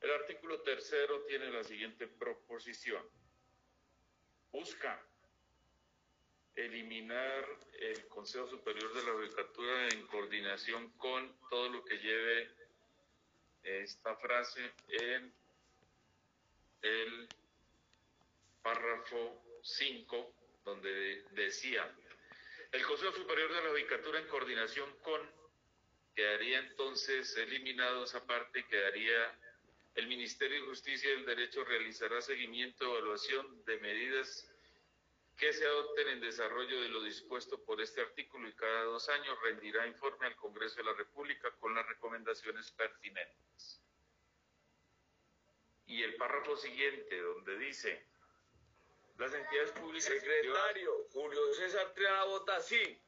El artículo tercero tiene la siguiente proposición. Busca eliminar el Consejo Superior de la Judicatura en coordinación con todo lo que lleve esta frase en el párrafo 5, donde decía, el Consejo Superior de la Judicatura en coordinación con, quedaría entonces eliminado esa parte y quedaría el Ministerio de Justicia y el Derecho realizará seguimiento, evaluación de medidas que se adopten en desarrollo de lo dispuesto por este artículo y cada dos años rendirá informe al Congreso de la República con las recomendaciones pertinentes. Y el párrafo siguiente, donde dice, las entidades públicas... Secretario, Julio César Triana vota sí.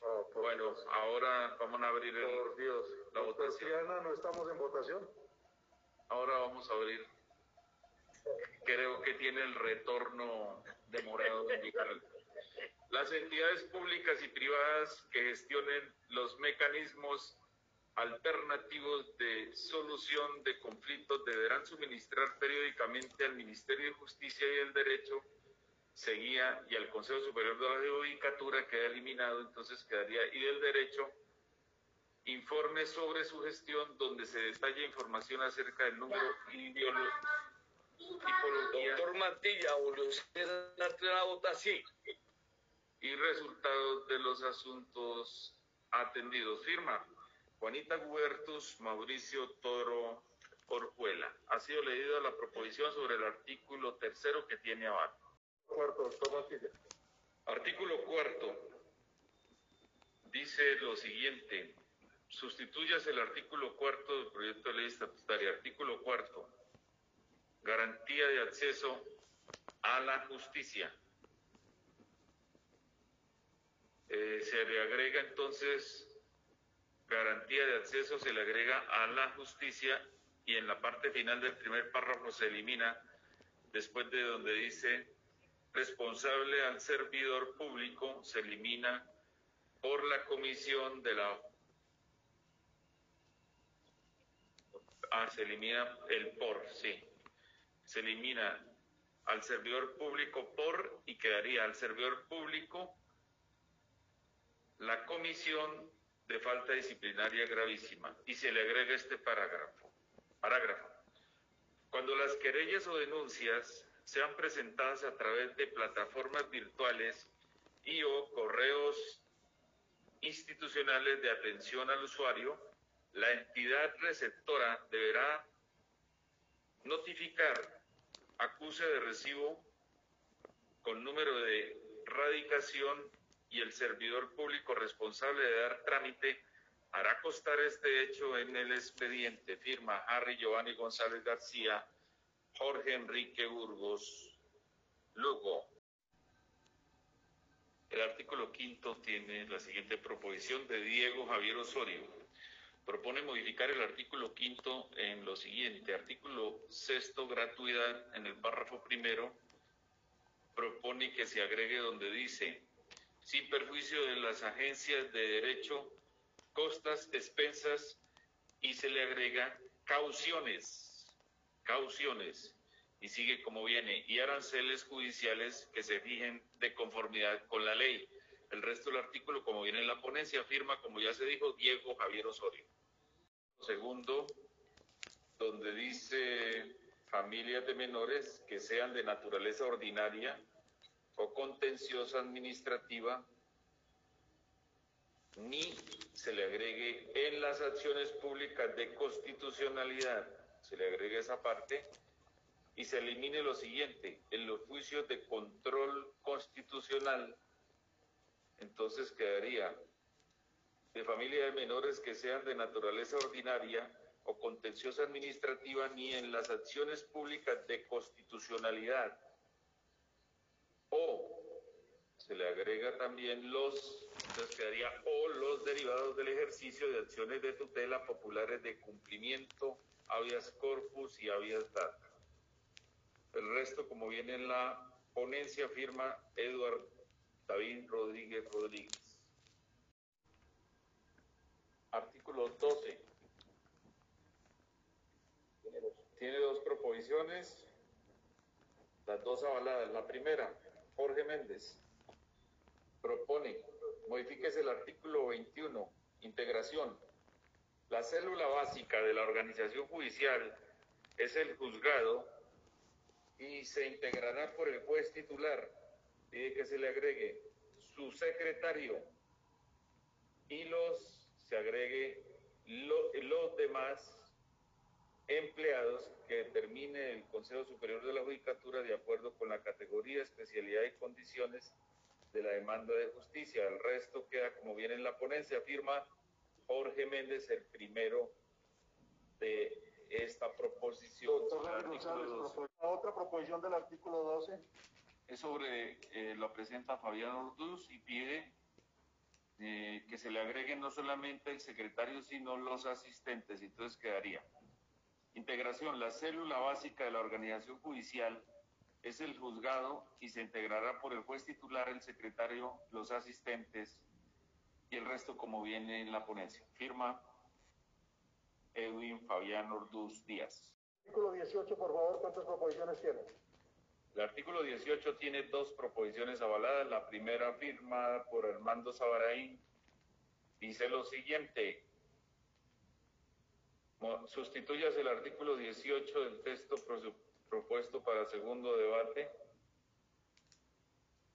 Oh, bueno, ahora vamos a abrir el, por Dios. la votación. Triana, no estamos en votación. Ahora vamos a abrir. Creo que tiene el retorno demorado. Las entidades públicas y privadas que gestionen los mecanismos alternativos de solución de conflictos deberán suministrar periódicamente al Ministerio de Justicia y el Derecho seguía y al Consejo Superior de la Judicatura queda eliminado, entonces quedaría y del Derecho informe sobre su gestión donde se detalla información acerca del número y tipología Doctor Mantilla, Julio César vota sí. y resultados de los asuntos atendidos. Firma Juanita Huertus, Mauricio Toro Orjuela. Ha sido leída la proposición sobre el artículo tercero que tiene abajo. Cuarto, doctor Mantilla. Artículo cuarto. Dice lo siguiente. Sustituyas el artículo cuarto del proyecto de ley estatutaria. Artículo cuarto. Garantía de acceso a la justicia. Eh, se le agrega entonces garantía de acceso, se le agrega a la justicia y en la parte final del primer párrafo se elimina después de donde dice responsable al servidor público, se elimina por la comisión de la... Ah, se elimina el por, sí. Se elimina al servidor público por y quedaría al servidor público la comisión de falta disciplinaria gravísima y se le agrega este parágrafo. Parágrafo. Cuando las querellas o denuncias sean presentadas a través de plataformas virtuales y o correos institucionales de atención al usuario, la entidad receptora deberá notificar acuse de recibo con número de radicación y el servidor público responsable de dar trámite hará constar este hecho en el expediente. Firma Harry Giovanni González García, Jorge Enrique Burgos, Lugo. El artículo quinto tiene la siguiente proposición de Diego Javier Osorio. Propone modificar el artículo quinto en lo siguiente. Artículo sexto, gratuidad, en el párrafo primero, propone que se agregue donde dice, sin perjuicio de las agencias de derecho, costas, expensas, y se le agrega cauciones, cauciones, y sigue como viene, y aranceles judiciales que se fijen de conformidad con la ley. El resto del artículo, como viene en la ponencia, firma, como ya se dijo, Diego Javier Osorio. Segundo, donde dice familias de menores que sean de naturaleza ordinaria o contenciosa administrativa, ni se le agregue en las acciones públicas de constitucionalidad, se le agregue esa parte, y se elimine lo siguiente, en los juicios de control constitucional, entonces quedaría de familia de menores que sean de naturaleza ordinaria o contenciosa administrativa, ni en las acciones públicas de constitucionalidad. O se le agrega también los, entonces quedaría o los derivados del ejercicio de acciones de tutela populares de cumplimiento, habeas corpus y habeas data. El resto, como viene en la ponencia, firma Eduardo David Rodríguez Rodríguez. Artículo 12. Tiene dos proposiciones, las dos avaladas. La primera, Jorge Méndez, propone, modifíquese el artículo 21, integración. La célula básica de la organización judicial es el juzgado y se integrará por el juez titular. Pide que se le agregue su secretario y los se agregue lo- los demás empleados que determine el Consejo Superior de la Judicatura de acuerdo con la categoría, especialidad y condiciones de la demanda de justicia. El resto queda como viene en la ponencia. Firma Jorge Méndez, el primero de esta proposición. Doctor Henry Artículo González, 12. propo- la otra proposición del artículo 12. Es sobre, eh, lo presenta Fabián Orduz y pide eh, que se le agreguen no solamente el secretario, sino los asistentes. Entonces quedaría. Integración. La célula básica de la organización judicial es el juzgado y se integrará por el juez titular, el secretario, los asistentes y el resto como viene en la ponencia. Firma Edwin Fabián Orduz Díaz. Artículo 18, por favor, ¿cuántas proposiciones tiene? El artículo 18 tiene dos proposiciones avaladas. La primera firmada por Armando Sabaraín dice lo siguiente. Sustituyas el artículo 18 del texto propuesto para segundo debate.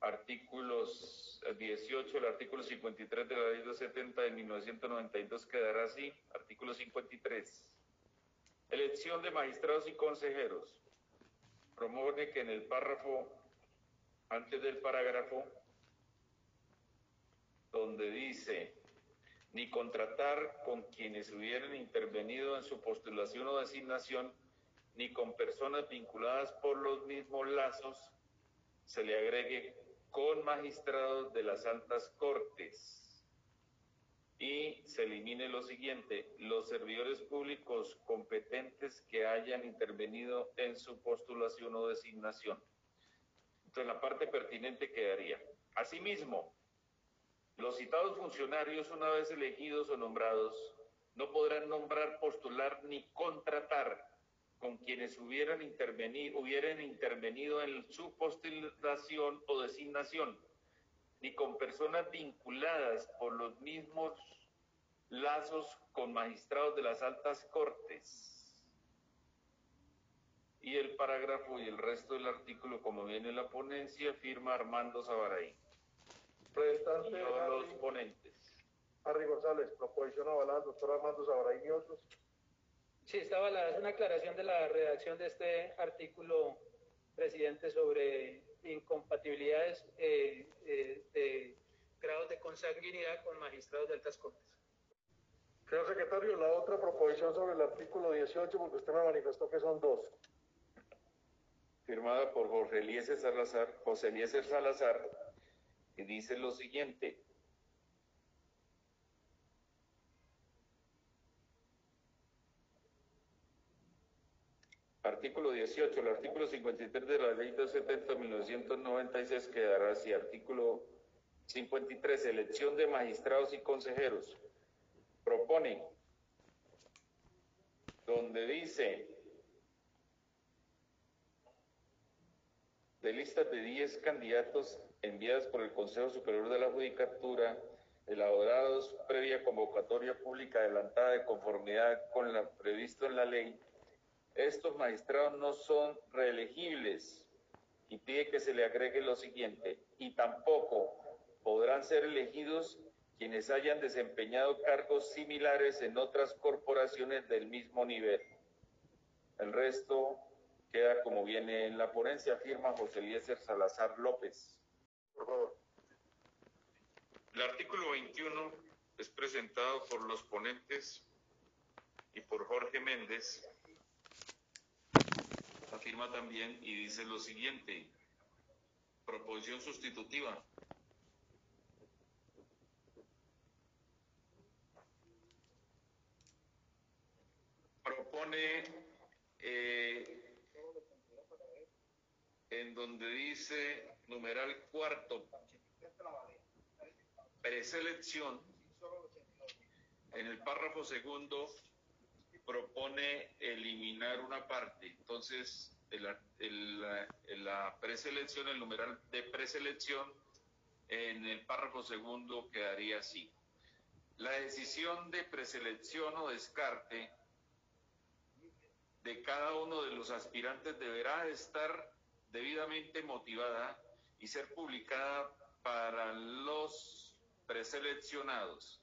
Artículos eh, 18, el artículo 53 de la ley 270 de 1992 quedará así. Artículo 53. Elección de magistrados y consejeros promueve que en el párrafo, antes del parágrafo, donde dice, ni contratar con quienes hubieran intervenido en su postulación o designación, ni con personas vinculadas por los mismos lazos, se le agregue con magistrados de las altas cortes. Y se elimine lo siguiente, los servidores públicos competentes que hayan intervenido en su postulación o designación. Entonces la parte pertinente quedaría. Asimismo, los citados funcionarios, una vez elegidos o nombrados, no podrán nombrar, postular ni contratar con quienes hubieran intervenido, hubieran intervenido en su postulación o designación ni con personas vinculadas por los mismos lazos con magistrados de las altas cortes. Y el parágrafo y el resto del artículo, como viene en la ponencia, firma Armando Sabaraí. Restante, los ponentes. Harry González, proposición avalada, doctor Armando Sabaraín y otros. Sí, está avalada. Es una aclaración de la redacción de este artículo, presidente, sobre incompatibilidades eh, eh, de grados de consanguinidad con magistrados de altas cortes. Señor secretario, la otra proposición sobre el artículo 18, porque usted me manifestó que son dos. firmada por Jorge Eliezer Salazar, José Eliezer Salazar, y dice lo siguiente. Artículo 18. El artículo 53 de la ley 270 de 1996 quedará así. Artículo 53. Elección de magistrados y consejeros. Propone, donde dice de listas de 10 candidatos enviadas por el Consejo Superior de la Judicatura, elaborados previa convocatoria pública adelantada de conformidad con lo previsto en la ley, estos magistrados no son reelegibles y pide que se le agregue lo siguiente, y tampoco podrán ser elegidos quienes hayan desempeñado cargos similares en otras corporaciones del mismo nivel. El resto queda como viene en la ponencia, firma José Eliezer Salazar López. Por favor. El artículo 21 es presentado por los ponentes y por Jorge Méndez. Afirma también y dice lo siguiente. Proposición sustitutiva. Propone eh, en donde dice numeral cuarto, preselección, en el párrafo segundo propone eliminar una parte. Entonces, la preselección, el numeral de preselección, en el párrafo segundo quedaría así. La decisión de preselección o descarte de cada uno de los aspirantes deberá estar debidamente motivada y ser publicada para los preseleccionados.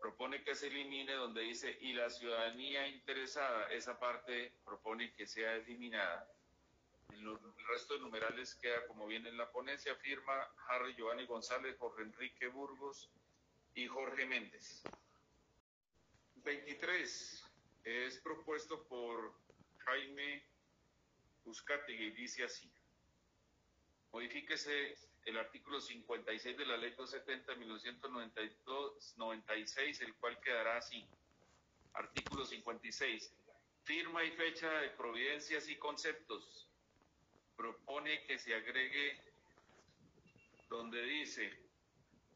Propone que se elimine donde dice y la ciudadanía interesada, esa parte propone que sea eliminada. El resto de numerales queda como viene en la ponencia, firma Harry Giovanni González, Jorge Enrique Burgos y Jorge Méndez. 23 es propuesto por Jaime Buscategui, dice así. Modifíquese el artículo 56 de la Ley 270 de 1996, el cual quedará así. Artículo 56. Firma y fecha de providencias y conceptos. Propone que se agregue donde dice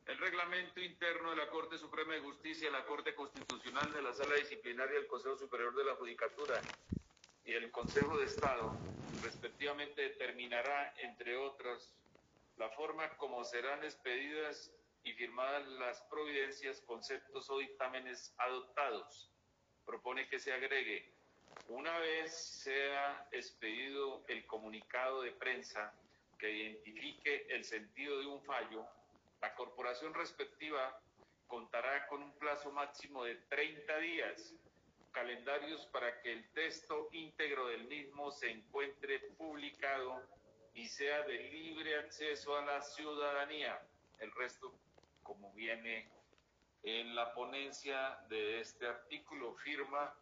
el reglamento interno de la Corte Suprema de Justicia, la Corte Constitucional de la Sala Disciplinaria del Consejo Superior de la Judicatura y el Consejo de Estado, respectivamente, determinará, entre otras, la forma como serán expedidas y firmadas las providencias, conceptos o dictámenes adoptados. Propone que se agregue, una vez sea expedido el comunicado de prensa que identifique el sentido de un fallo, la corporación respectiva contará con un plazo máximo de 30 días calendarios para que el texto íntegro del mismo se encuentre publicado y sea de libre acceso a la ciudadanía. El resto, como viene en la ponencia de este artículo, firma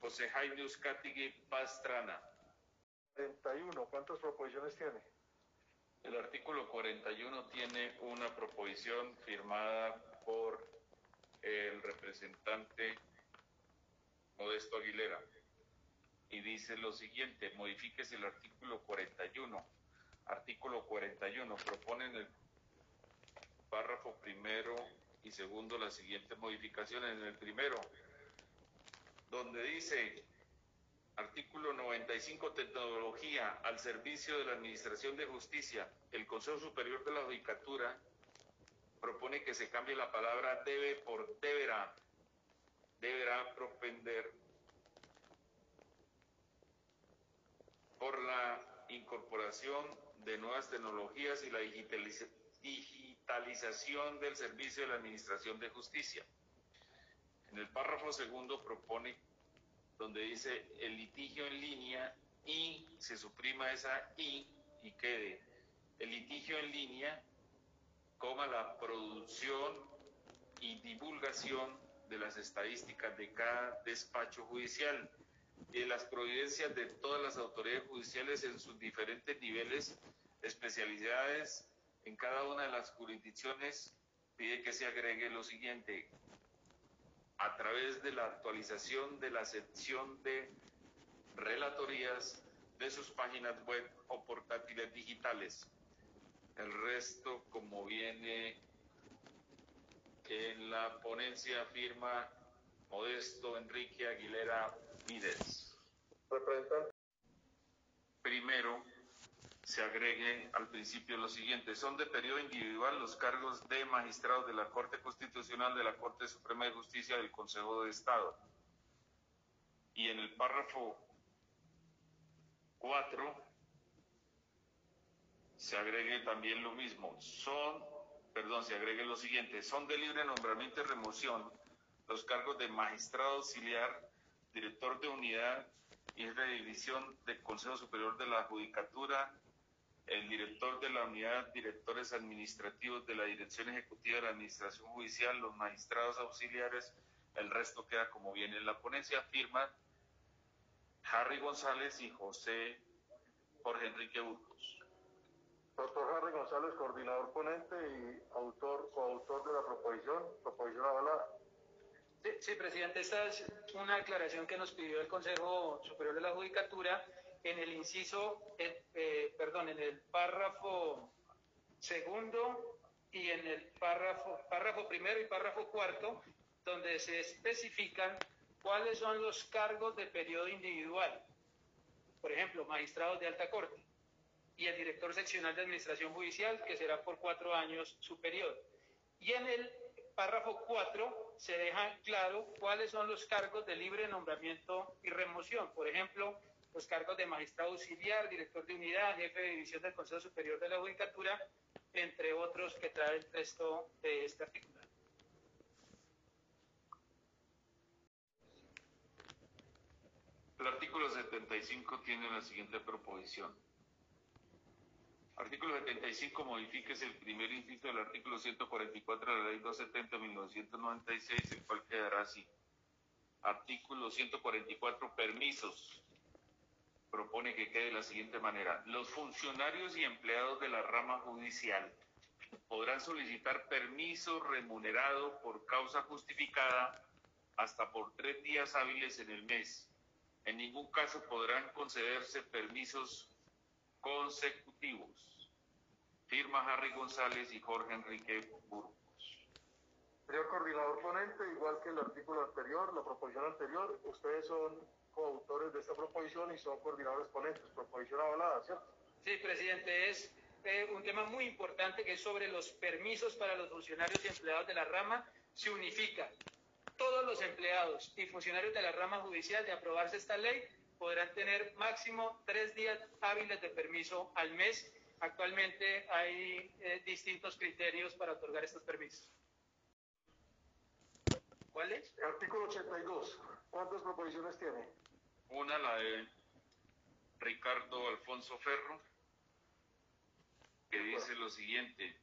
José Jaime Uzcategui Pastrana. 41, ¿cuántas proposiciones tiene? El artículo 41 tiene una proposición firmada por el representante Modesto Aguilera. Y dice lo siguiente, modifíquese el artículo 41. Artículo 41, proponen el párrafo primero y segundo las siguientes modificaciones. En el primero, donde dice, artículo 95, tecnología al servicio de la Administración de Justicia, el Consejo Superior de la Judicatura propone que se cambie la palabra debe por deberá deberá propender por la incorporación de nuevas tecnologías y la digitalización del servicio de la Administración de Justicia. En el párrafo segundo propone donde dice el litigio en línea y se suprima esa y y quede el litigio en línea, coma la producción y divulgación de las estadísticas de cada despacho judicial de las providencias de todas las autoridades judiciales en sus diferentes niveles, especialidades en cada una de las jurisdicciones, pide que se agregue lo siguiente, a través de la actualización de la sección de relatorías de sus páginas web o portátiles digitales. El resto, como viene en la ponencia firma Modesto Enrique Aguilera Vides. Primero, se agregue al principio lo siguiente. Son de periodo individual los cargos de magistrados de la Corte Constitucional, de la Corte Suprema de Justicia del Consejo de Estado. Y en el párrafo 4 se agregue también lo mismo. Son perdón, se agregue lo siguiente, son de libre nombramiento y remoción los cargos de magistrado auxiliar, director de unidad y de división del Consejo Superior de la Judicatura, el director de la unidad, directores administrativos de la Dirección Ejecutiva de la Administración Judicial, los magistrados auxiliares, el resto queda como viene en la ponencia, firman Harry González y José Jorge Enrique Burgos. Doctor Harry González, coordinador ponente y autor, coautor de la proposición, proposición avalada. Sí, presidente, esta es una aclaración que nos pidió el Consejo Superior de la Judicatura en el inciso, eh, eh, perdón, en el párrafo segundo y en el párrafo, párrafo primero y párrafo cuarto, donde se especifican cuáles son los cargos de periodo individual, por ejemplo, magistrados de alta corte, y el director seccional de administración judicial, que será por cuatro años superior. Y en el párrafo 4 se deja claro cuáles son los cargos de libre nombramiento y remoción. Por ejemplo, los cargos de magistrado auxiliar, director de unidad, jefe de división del Consejo Superior de la Judicatura, entre otros que trae el texto de este artículo. El artículo 75 tiene la siguiente proposición. Artículo 75, modifíquese el primer inciso del artículo 144 de la ley 270 de 1996, el cual quedará así. Artículo 144, permisos. Propone que quede de la siguiente manera. Los funcionarios y empleados de la rama judicial podrán solicitar permiso remunerado por causa justificada hasta por tres días hábiles en el mes. En ningún caso podrán concederse permisos consecutivos. Firma Harry González y Jorge Enrique Burgos. Señor coordinador ponente, igual que el artículo anterior, la proposición anterior, ustedes son coautores de esta proposición y son coordinadores ponentes. Proposición avalada, ¿cierto? Sí, presidente, es eh, un tema muy importante que es sobre los permisos para los funcionarios y empleados de la rama. Se unifica. Todos los empleados y funcionarios de la rama judicial de aprobarse esta ley podrán tener máximo tres días hábiles de permiso al mes. Actualmente hay eh, distintos criterios para otorgar estos permisos. ¿Cuál es? Artículo 82. ¿Cuántas proposiciones tiene? Una, la de Ricardo Alfonso Ferro, que dice lo siguiente.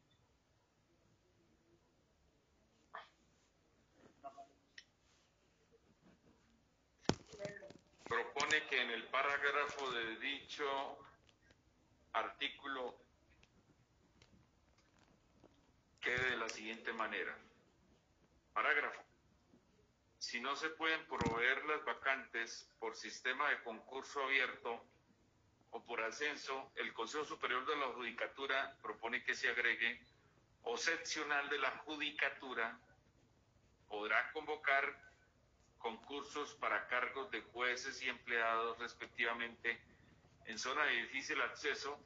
propone que en el parágrafo de dicho artículo quede de la siguiente manera. Parágrafo. Si no se pueden proveer las vacantes por sistema de concurso abierto o por ascenso, el Consejo Superior de la Judicatura propone que se agregue o seccional de la Judicatura podrá convocar concursos para cargos de jueces y empleados respectivamente en zona de difícil acceso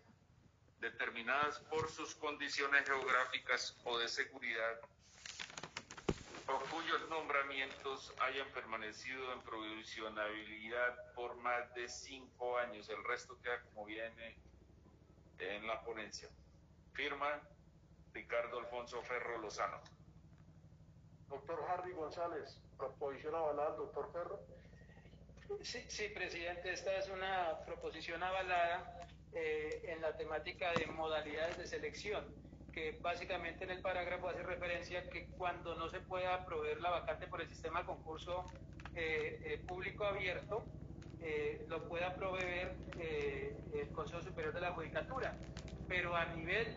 determinadas por sus condiciones geográficas o de seguridad o cuyos nombramientos hayan permanecido en provisionabilidad por más de cinco años. El resto queda como viene en la ponencia. Firma Ricardo Alfonso Ferro Lozano. Doctor Harry González, proposición avalada, doctor Ferro. Sí, sí, presidente, esta es una proposición avalada eh, en la temática de modalidades de selección, que básicamente en el parágrafo hace referencia que cuando no se pueda proveer la vacante por el sistema de concurso eh, eh, público abierto, lo pueda proveer el Consejo Superior de la Judicatura, pero a nivel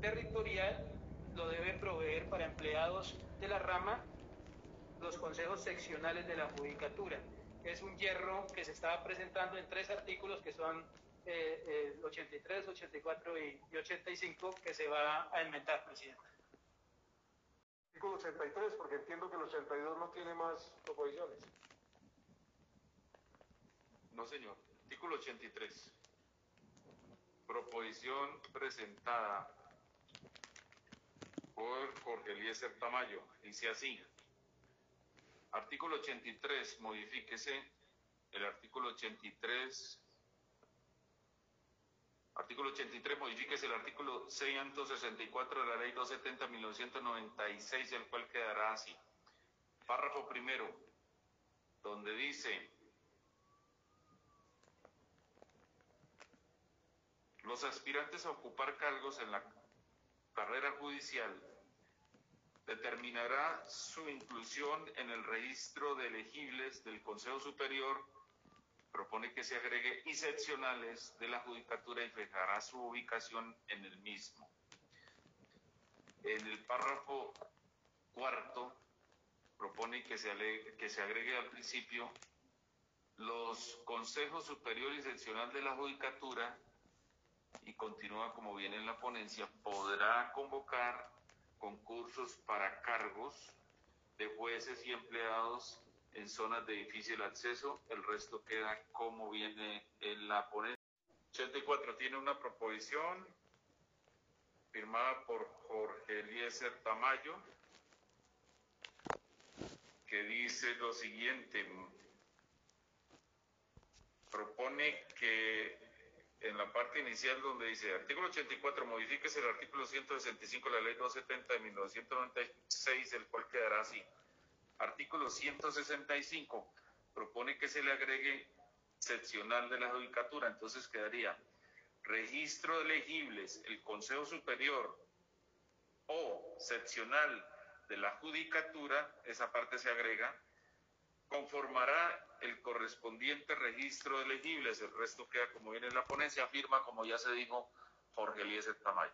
territorial lo debe proveer para empleados de la rama los consejos seccionales de la Judicatura. Es un hierro que se estaba presentando en tres artículos que son eh, 83, 84 y, 85 que se va a enmendar, presidente. Artículo 83, porque entiendo que el 82 no tiene más proposiciones. No, señor. Artículo 83. Proposición presentada por Jorge Eliezer Tamayo. Dice así. Artículo 83, modifíquese el artículo 83. Artículo 83, modifíquese el artículo 664 de la ley 270-1996, el cual quedará así. Párrafo primero, donde dice, los aspirantes a ocupar cargos en la carrera judicial determinará su inclusión en el registro de elegibles del Consejo Superior, propone que se agregue y seccionales de la Judicatura y fijará su ubicación en el mismo. En el párrafo cuarto, propone que se, que se agregue al principio los consejos superior y seccional de la Judicatura y continúa como viene en la ponencia, podrá convocar concursos para cargos de jueces y empleados en zonas de difícil acceso, el resto queda como viene en la ponencia. 84 tiene una proposición firmada por Jorge Eliezer Tamayo que dice lo siguiente, propone que en la parte inicial donde dice artículo 84, modifíquese el artículo 165 de la ley 270 de 1996, el cual quedará así. Artículo 165, propone que se le agregue seccional de la judicatura, entonces quedaría registro de elegibles, el Consejo Superior o seccional de la judicatura, esa parte se agrega, conformará el correspondiente registro de elegibles, el resto queda como viene en la ponencia, firma como ya se dijo Jorge Eliezer Tamayo.